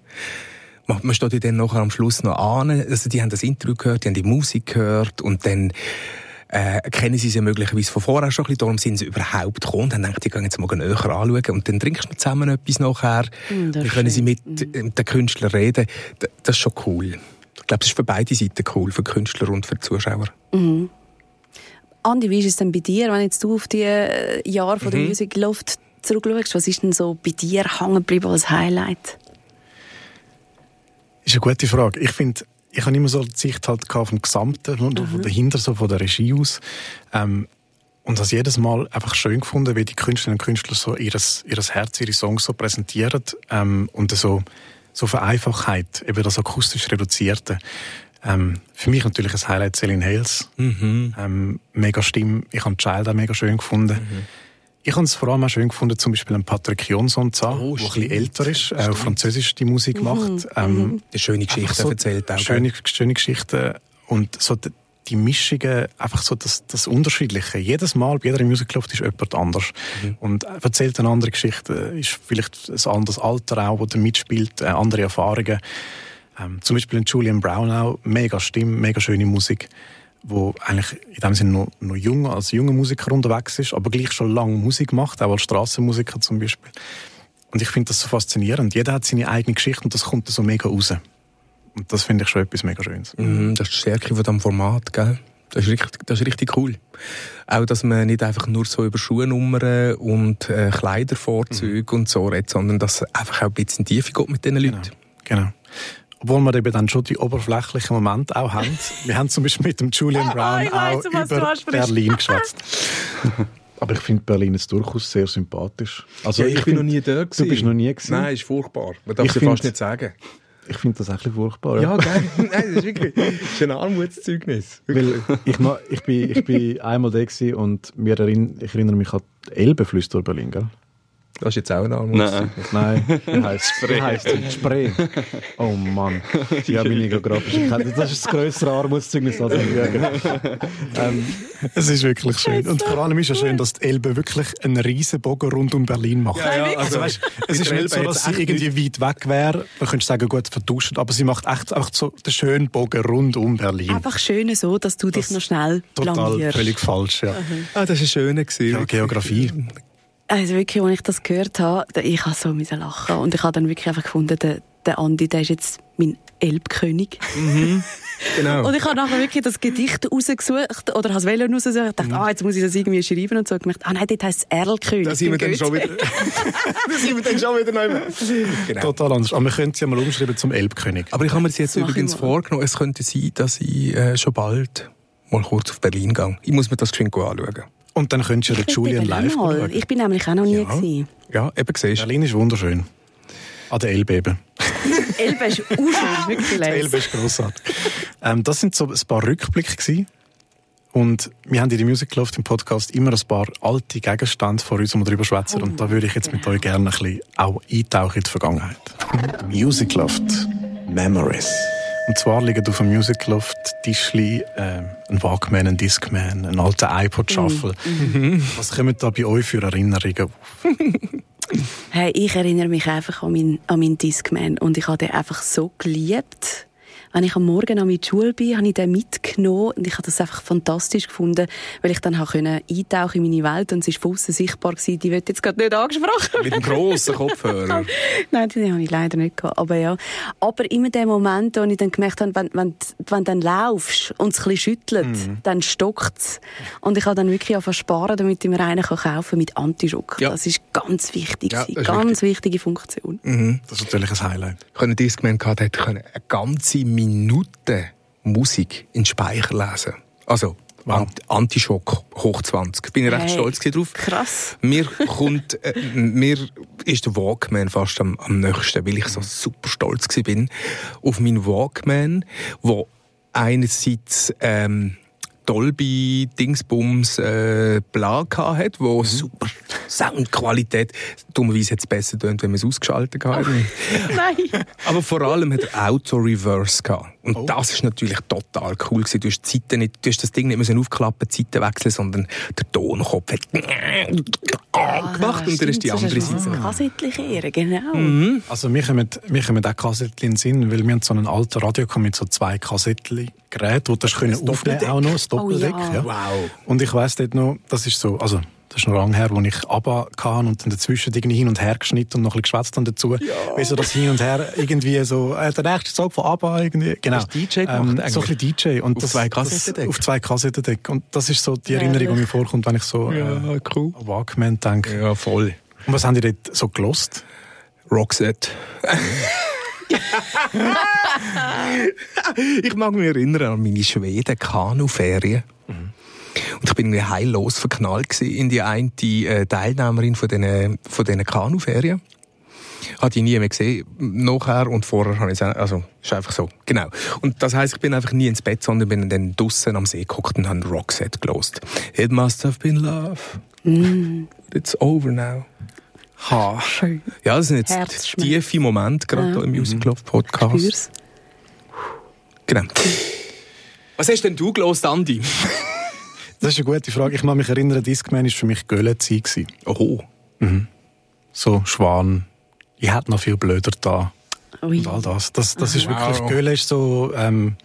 Man, man steht ja dann nachher am Schluss noch an. Also die haben das Intro gehört, die haben die Musik gehört und dann äh, kennen sie sie möglicherweise von vorher schon ein bisschen, darum sind sie überhaupt gekommen und haben gedacht, die gehen jetzt mal näher anschauen und dann trinkst du zusammen etwas nachher. Mm, das dann können sie mit äh, den Künstlern reden. D- Das ist schon cool. Ich glaube, das ist für beide Seiten cool, für Künstler und für Zuschauer. Andi, wie ist es denn bei dir, wenn jetzt du auf die äh, Jahre von der Mhm. Music Loft zurückschaust? Was ist denn so bei dir hängen geblieben als Highlight? Ist eine gute Frage. Ich finde, ich habe immer so die Sicht halt vom Gesamten und von dahinter, so von der Regie aus. Ähm, und das jedes Mal einfach schön gefunden, wie die Künstlerinnen und Künstler so ihres, ihres Herz, ihre Songs so präsentieren ähm, und so, so für Einfachheit, eben das akustisch Reduzierte. Ähm, für mich natürlich ein Highlight Celine Hales. Ähm, mega Stimme. Ich habe Child auch mega schön gefunden. Ich habe es vor allem auch schön gefunden, zum Beispiel einen Patrick Jonson zu haben, Oh, der ein bisschen älter ist, äh, auf Französisch die Musik Mhm. macht. Ähm, Die schöne Geschichte erzählt auch. Schöne, schöne Geschichten und so die, die Mischungen, einfach so das, das Unterschiedliche. Jedes Mal, bei jeder Musikluft ist jemand anders. Mhm. Und erzählt eine andere Geschichte, ist vielleicht ein anderes Alter auch, wo der mitspielt, äh, andere Erfahrungen. Ähm, zum Beispiel ein Julian Brown auch, mega Stimme, mega schöne Musik, wo eigentlich in dem Sinne noch, noch jung, als junger Musiker unterwegs ist, aber gleich schon lange Musik macht, auch als Strassenmusiker zum Beispiel. Und ich finde das so faszinierend. Jeder hat seine eigene Geschichte und das kommt so mega raus. Und das finde ich schon etwas mega Schönes. Mhm, das ist die Stärke von diesem Format, gell? Das ist, richtig, das ist richtig cool. Auch, dass man nicht einfach nur so über Schuhnummern und äh, Kleidervorzüge und so redet, sondern dass es einfach auch ein bisschen Tiefe geht mit diesen Leuten. Genau. Obwohl wir eben dann schon die oberflächlichen Momente auch haben. Wir haben zum Beispiel mit dem Julian Brown ich weiss, auch du über. Berlin geschwätzt. Aber ich finde Berlin jetzt durchaus sehr sympathisch. Also ja, ich, bin find- noch nie dort. Du bist noch nie gewesen? Nein, ist furchtbar. Man darf Ich es find- fast nicht sagen. Ich finde das bisschen furchtbar. Ja, gell? Nein, das ist wirklich das ist ein Armutszeugnis. Weil ich, ma- ich, bin, ich bin einmal da gewesen und mir erinn, ich erinnere mich an die Elbeflüsse durch Berlin, gell? Das ist jetzt auch ein Armutszeugnis. Nein, die heisst Spree. Heisst Spree. Oh Mann, die haben meine geografische Kenntnis. Das ist das grössere Armutszeugnis als ich ähm, Es ist wirklich schön. Und vor allem ist es schön, dass die Elbe wirklich einen riesen Bogen rund um Berlin macht. Ja, ja, also, weißt, es ist nicht so, dass sie irgendwie weit weg wäre. Man könnte sagen, gut, vertuscht. Aber sie macht echt einfach so den schönen Bogen rund um Berlin. Einfach schön so, dass du dich Das noch schnell Total blamierst. völlig falsch, ja. Ah, das schöner gewesen. ja Geografie. Also wirklich, als ich das gehört habe, ich habe so müssen lachen und ich habe dann wirklich einfach gefunden, der, der Andi, der ist jetzt mein Elbkönig. Genau. Und ich habe nachher wirklich das Gedicht rausgesucht oder habe es wollen raussuchen. Ich dachte, ah, jetzt muss ich das irgendwie schreiben und so. Ich gedacht, ah nein, dort heisst es Erlkönig. Da sind wir dann schon wieder. da sind wir dann schon wieder neu. Genau. Total anders. Aber wir können sie ja mal umschreiben zum Elbkönig. Aber ich habe mir das jetzt Das übrigens vorgenommen. Es könnte sein, dass ich äh, schon bald mal kurz auf Berlin gehe. Ich muss mir das geschwind anschauen. Und dann könntest du Julian live mal. Ich bin nämlich auch noch nie Ja. gewesen. Ja, eben siehst du. Berlin ist wunderschön. An der Elbe eben. Elbe ist auch schön, wirklich Die Elbe ist grossartig. ähm, das sind so ein paar Rückblicke gewesen. Und wir haben in der Music Loft im Podcast immer ein paar alte Gegenstände vor uns, wir darüber schwätzen. Und da würde ich jetzt mit euch gerne ein bisschen auch eintauchen in die Vergangenheit. Music Loft. Memories. Und zwar liegen auf dem Music Loft Tischli äh, ein Walkman, ein Discman, ein alter iPod Shuffle. Was kommen da bei euch für Erinnerungen auf? Hey, ich erinnere mich einfach an meinen, an meinen Discman und ich habe den einfach so geliebt. Wenn ich am Morgen an die Schule bin, habe ich den mitgenommen und ich habe das einfach fantastisch gefunden, weil ich dann habe können eintauchen in meine Welt und es ist von sichtbar gewesen. Die wird jetzt gerade nicht angesprochen. Mit dem grossen Kopfhörer. Nein, die habe ich leider nicht gehabt. Aber ja. Aber immer der Moment, wo ich dann gemerkt habe, wenn, wenn, wenn du dann laufst und es ein bisschen schüttelt, dann stockt es. Und ich habe dann wirklich angefangen sparen, damit ich mir einen kaufen kann mit Antischock. Ja. Das ist ganz wichtig. Ja, ist ganz wichtige Funktion. Das ist natürlich ein Highlight. Ich hatte einen Discman, gehabt, konnte eine ganze Minute Musik in den Speicher lesen. Also, Ant Antischock hoch 20. Bin ich recht Hey, stolz gewesen drauf. krass. Mir kommt, äh, mir ist der Walkman fast am, am nächsten, weil ich so super stolz bin auf meinen Walkman, wo einerseits, ähm, Dolby Dingsbums äh, bla gehabt hat, wo super Soundqualität dummerweise jetzt besser tönt, wenn man es ausgeschaltet hat. Nein. Aber vor allem hat er Auto Reverse gehabt. Und das ist natürlich total cool gewesen. Du hast, die Zeiten nicht, du hast das Ding nicht müssen aufklappen, die Zeiten wechseln, sondern der Tonkopf hat gemacht und dann ist die andere Seite. Kassettchen kehren, genau. Also mir kommen, mir kommen auch Kassettchen in den Sinn, weil wir haben so ein altes Radio mit so zwei Kassettchen-Geräten, wo du das können aufnehmen auch noch, das Doppeldeck. Oh ja. ja. Wow. Und ich weiss dort noch, das ist so, also das ist noch lange her, wo ich ABBA hatte und dann dazwischen irgendwie hin und her geschnitten und noch ein bisschen geschwätzt dann dazu. Wie so das hin und her irgendwie so, äh, der nächste Song von ABBA irgendwie, genau. Hast DJ gemacht ähm, So ein bisschen DJ. Und Auf das, zwei das, Kassettendeck? Auf zwei Kassettendeck. Und das ist so die Erinnerung, die mir vorkommt, wenn ich so äh, Ja, cool. an Walkman denke. Ja, voll. Und was haben die dort so gelost? Roxette. ich mag mich erinnern an meine Schweden-Kanu-Ferien. Und ich bin irgendwie heillos verknallt in die eine äh, Teilnehmerin von diesen, von diesen Kanu-Ferien. Hatte ich nie mehr gesehen, nachher und vorher habe ich es, also, ist einfach so, genau. Und das heisst, ich bin einfach nie ins Bett, sondern bin dann draussen am See geguckt und habe Roxette gelost. It must have been love. It's over now. Ha. Schön. Ja, das sind jetzt tiefe Momente, gerade Ja. hier im Music Love Podcast. Spür's. Genau. Was hast denn du gelost, Andi? Das ist eine gute Frage. Ich kann mich erinnern, Discman war für mich Göllenzeit. gewesen. Oh. So Schwan. Ich hätte noch viel blöder da. Ui. Und all das. Das, das ist wirklich, Wow. Ist so ähm,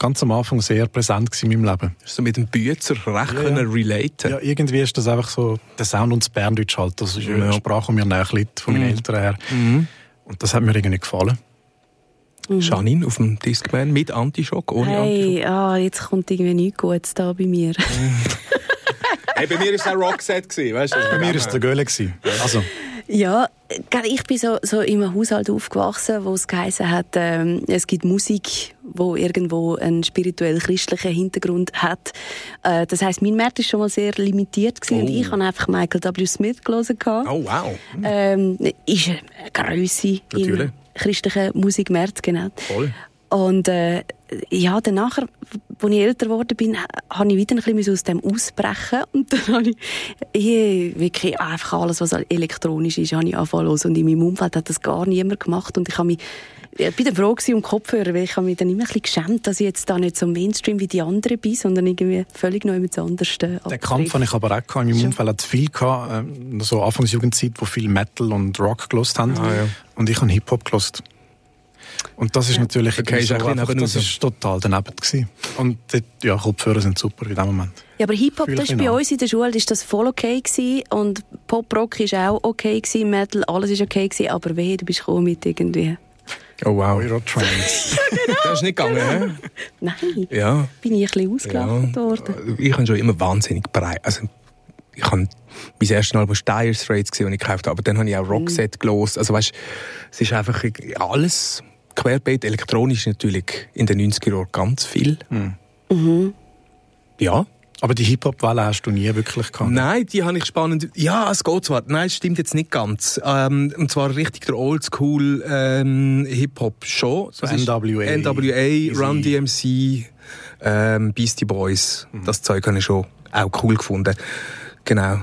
ganz am Anfang sehr präsent in meinem Leben. Hast du mit dem Büzer recht Ja, können relaten? Ja, irgendwie ist das einfach so der Sound und das Berndeutsch halt. Das ist Ja. eine Sprache, die mir näher liegt, von meinen Eltern her. Und das hat mir irgendwie gefallen. Janine auf dem Discman mit Antischock, ohne Antischock. Hey, ah, jetzt kommt irgendwie nichts Gutes da bei mir. Hey, bei mir war es ein Rockset, weißt du? Bei mir war es der gewesen. Also, Ja, ich bin so, so in einem Haushalt aufgewachsen, wo es geheißen hat, ähm, es gibt Musik, wo irgendwo einen spirituell-christlichen Hintergrund hat. Äh, das heißt, mein Markt ist schon mal sehr limitiert gewesen und Oh. ich habe einfach Michael W. Smith gelesen. Oh, wow. Ähm, ist eine Grösse Natürlich. im christlichen Musikmarkt, genau. Voll. Und äh, ja, dann nachher, als ich älter geworden bin, habe ich wieder ein bisschen aus dem ausbrechen und dann habe ich ich, wirklich einfach alles, was elektronisch ist, habe ich angefangen und in meinem Umfeld hat das gar niemand gemacht und ich habe mich ich bin dann froh gewesen um Kopfhörer, weil ich habe mich dann immer ein bisschen geschämt, dass ich jetzt da nicht so Mainstream wie die anderen bin, sondern irgendwie völlig neu mit anders äh, den Kampf habe ich aber auch gehabt. In meinem Umfeld hat es viel gehabt, ähm, so Anfangsjugendzeit, wo viel Metal und Rock gelost haben. Ah, ja. Und ich habe Hip-Hop gelost. Und das ist natürlich Okay, ein bisschen einfach, das ist total daneben gewesen. Und dort, ja, Kopfhörer sind super in dem Moment. Ja, aber Hip-Hop, das ist bei uns in der Schule ist das voll okay gewesen und Pop-Rock ist auch okay gewesen, Metal, alles ist okay gewesen, aber weh, du bist gekommen mit irgendwie... Oh, wow. Eurotrance. Das ist nicht gegangen, hä? Nein, Ja. bin ich ein bisschen ausgelacht worden. Ich habe schon immer wahnsinnig breit. Also, ich habe mein erstes Album war Dire Straits, das ich gekauft habe, aber dann habe ich auch Roxette gelost. Also, weißt, es ist einfach alles querbeet. Elektronisch natürlich in den 90er Jahren ganz viel. Ja. aber die Hip-Hop-Welle hast du nie wirklich gehabt. Nein, die habe ich spannend. Ja, es geht zwar. Nein, es stimmt jetzt nicht ganz. Ähm, und zwar richtig der Oldschool ähm, Hip-Hop schon. So NWA, NWA, Easy. Run DMC, ähm, Beastie Boys. Das Zeug habe ich schon auch cool gefunden. Genau.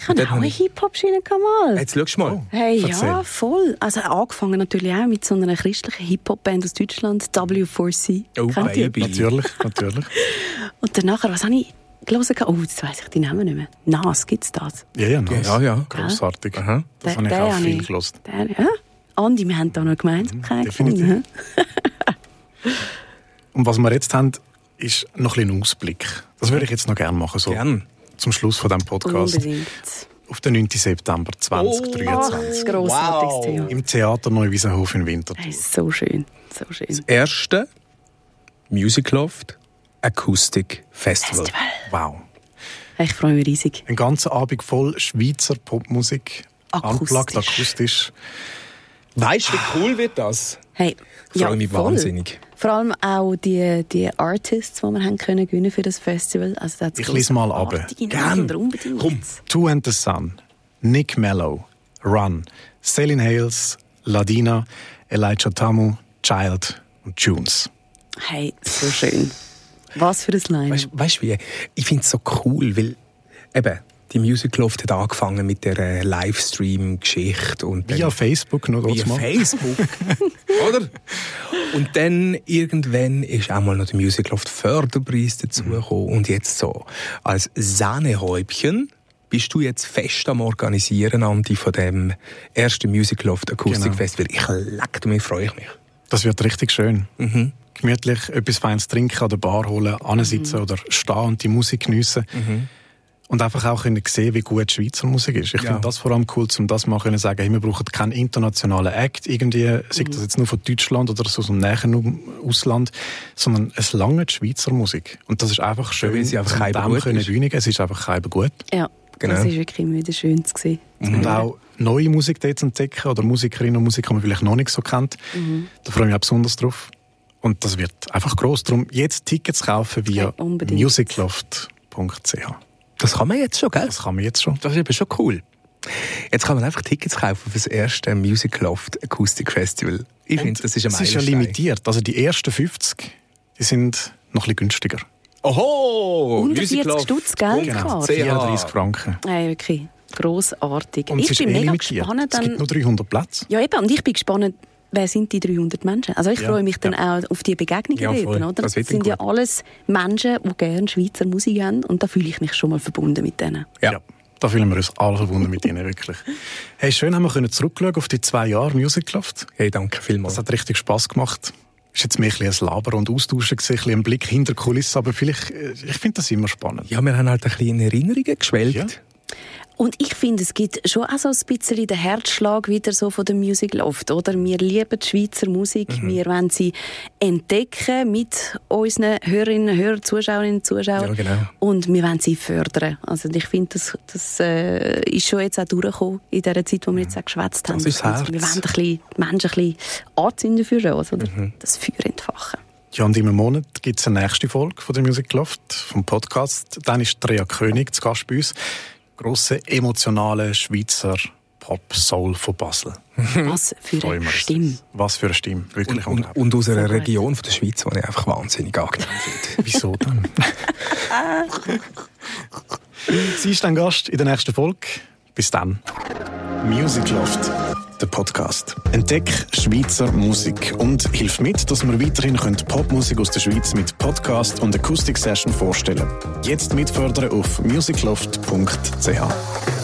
Ich habe auch eine Hip-Hop-Schiene mal. Jetzt schau mal. Hey, Erzähl. ja, voll. Also angefangen natürlich auch mit so einer christlichen Hip-Hop-Band aus Deutschland, W4C. Oh, Kennt? Baby. Natürlich, natürlich. Und dann nachher, was habe ich gelesen? Oh, jetzt weiss ich die Namen nicht mehr. Nas, gibt's das? Ja, ja, nice. Ja, ja. Grossartig. Aha. Das habe ich auch viel ich- gelesen. Der, ja. Andi, wir haben da noch Gemeinsamkeit definitiv. gefunden. Und was wir jetzt haben, ist noch ein bisschen Ausblick. Das würde ich jetzt noch gerne machen, so Gern. Zum Schluss von diesem Podcast. Unbedingt. Auf den 9. September Ach, 2023. das ist ein grossartiges Thema. Im Theater Neuwiesenhof in Winterthur. Hey, so schön, so schön. Erste Music Loft Acoustic Festival. Festival. Wow. Hey, Ich freue mich riesig. Ein ganzer Abend voll Schweizer Popmusik. Akustisch. Unplugged, akustisch. Weißt du, wie cool wird das? Hey, Ich freue mich voll. wahnsinnig. Vor allem auch die, die Artists, die wir haben können gewinnen für das Festival. Also da hat's Ich lese mal ab. Komm. Two and the Sun, Nick Mello, Run, Celine Hales, Ladina, Elijah Tamu, Child und Tunes. Hey, so schön. Was für ein Line. Weißt du, wie? Ich finde es so cool, weil eben die Music Loft hat angefangen mit der äh, Livestream-Geschichte und Via Facebook noch via mal. Facebook, oder? Und dann irgendwann ist auch mal noch der Music Loft Förderpreis dazugekommen und jetzt so als Sahnehäubchen bist du jetzt fest am Organisieren, Andi, von dem ersten Music Loft Akustik Genau. Ich leck mir, freue ich mich. Das wird richtig schön. Mhm. Gemütlich etwas Feines trinken, an der Bar holen, ansitzen Mhm. oder stehen und die Musik geniessen. Und einfach auch können sehen, wie gut Schweizer Musik ist. Ich Ja. finde das vor allem cool, um das mal können sagen, hey, wir brauchen keinen internationalen Act, irgendwie, sei das jetzt nur von Deutschland oder so aus dem näheren Ausland, sondern es lange die Schweizer Musik. Und das ist einfach schön, weil sie einfach um keinem dem können ist. bühnigen. Es ist einfach keinem gut. ja, Genau. das ist wirklich immer wieder schön zu sehen. Und auch neue Musik dort zu entdecken oder Musikerinnen und Musiker, die man vielleicht noch nicht so kennt. Da freue ich mich auch besonders drauf. Und das wird einfach gross. Darum jetzt Tickets kaufen via musicloft.ch. Das kann man jetzt schon, gell? Das kann man jetzt schon. Das ist eben schon cool. Jetzt kann man einfach Tickets kaufen für das erste Music Loft Acoustic Festival. Ich finde, das ist ein Es ist ja limitiert. Also die ersten 50, die sind noch ein bisschen günstiger. Oho! Unter Music 40 Loft. Stutz, gell? Genau, Klar. 34 Franken. Hey, wirklich grossartig. Und es ich bin eh mega limitiert. gespannt. Es gibt Dann, nur 300 Plätze. ja, eben, und ich bin gespannt, wer sind die 300 Menschen? Also ich Ja, freue mich dann ja. auch auf die Begegnungen Ja, voll. oder? Das Das sind ja alles Menschen, die gerne Schweizer Musik haben und da fühle ich mich schon mal verbunden mit denen. Ja. Da fühlen wir uns alle verbunden mit Ihnen, wirklich. Hey, schön haben wir können zurückschauen auf die zwei Jahre Musicloft. Hey, danke vielmals. Das hat richtig Spass gemacht. Ist jetzt mehr ein bisschen ein Laber und Austauschen gewesen, ein bisschen ein Blick hinter die Kulissen, aber vielleicht, äh, ich finde das immer spannend. Ja, wir haben halt ein bisschen in Erinnerungen geschwelgt. Ja. Und ich finde, es gibt schon auch so ein bisschen den Herzschlag wieder so von der Music Loft, oder? Wir lieben die Schweizer Musik, Mhm. wir wollen sie entdecken mit unseren Hörerinnen, Hörern, Zuschauerinnen und Zuschauern. Ja, genau. Und wir wollen sie fördern. Also ich finde, das, das äh, ist schon jetzt auch durchgekommen in dieser Zeit, wo wir jetzt auch geschwätzt haben. Das ist Also wir Herz. wollen ein bisschen, die Menschen ein bisschen anzünden für uns, oder? Mhm. Das Feuer entfachen. Ja, und im Monat gibt es eine nächste Folge von der Musicloft, vom Podcast. Dann ist Andrea König zu Gast bei uns. Grosse, emotionale Schweizer Pop-Soul von Basel. Was für eine. Stimme. Was für eine Stimme. Wirklich Und, und, aus einer So. Region von der Schweiz, die ich einfach wahnsinnig angenehm finde. Wieso dann? Sie ist ein Gast in der nächsten Folge. Bis dann. Musicloft, der Podcast. Entdeck Schweizer Musik und hilf mit, dass wir weiterhin Popmusik aus der Schweiz mit Podcast und Akustik-Session vorstellen Jetzt mitfördern auf musicloft.ch.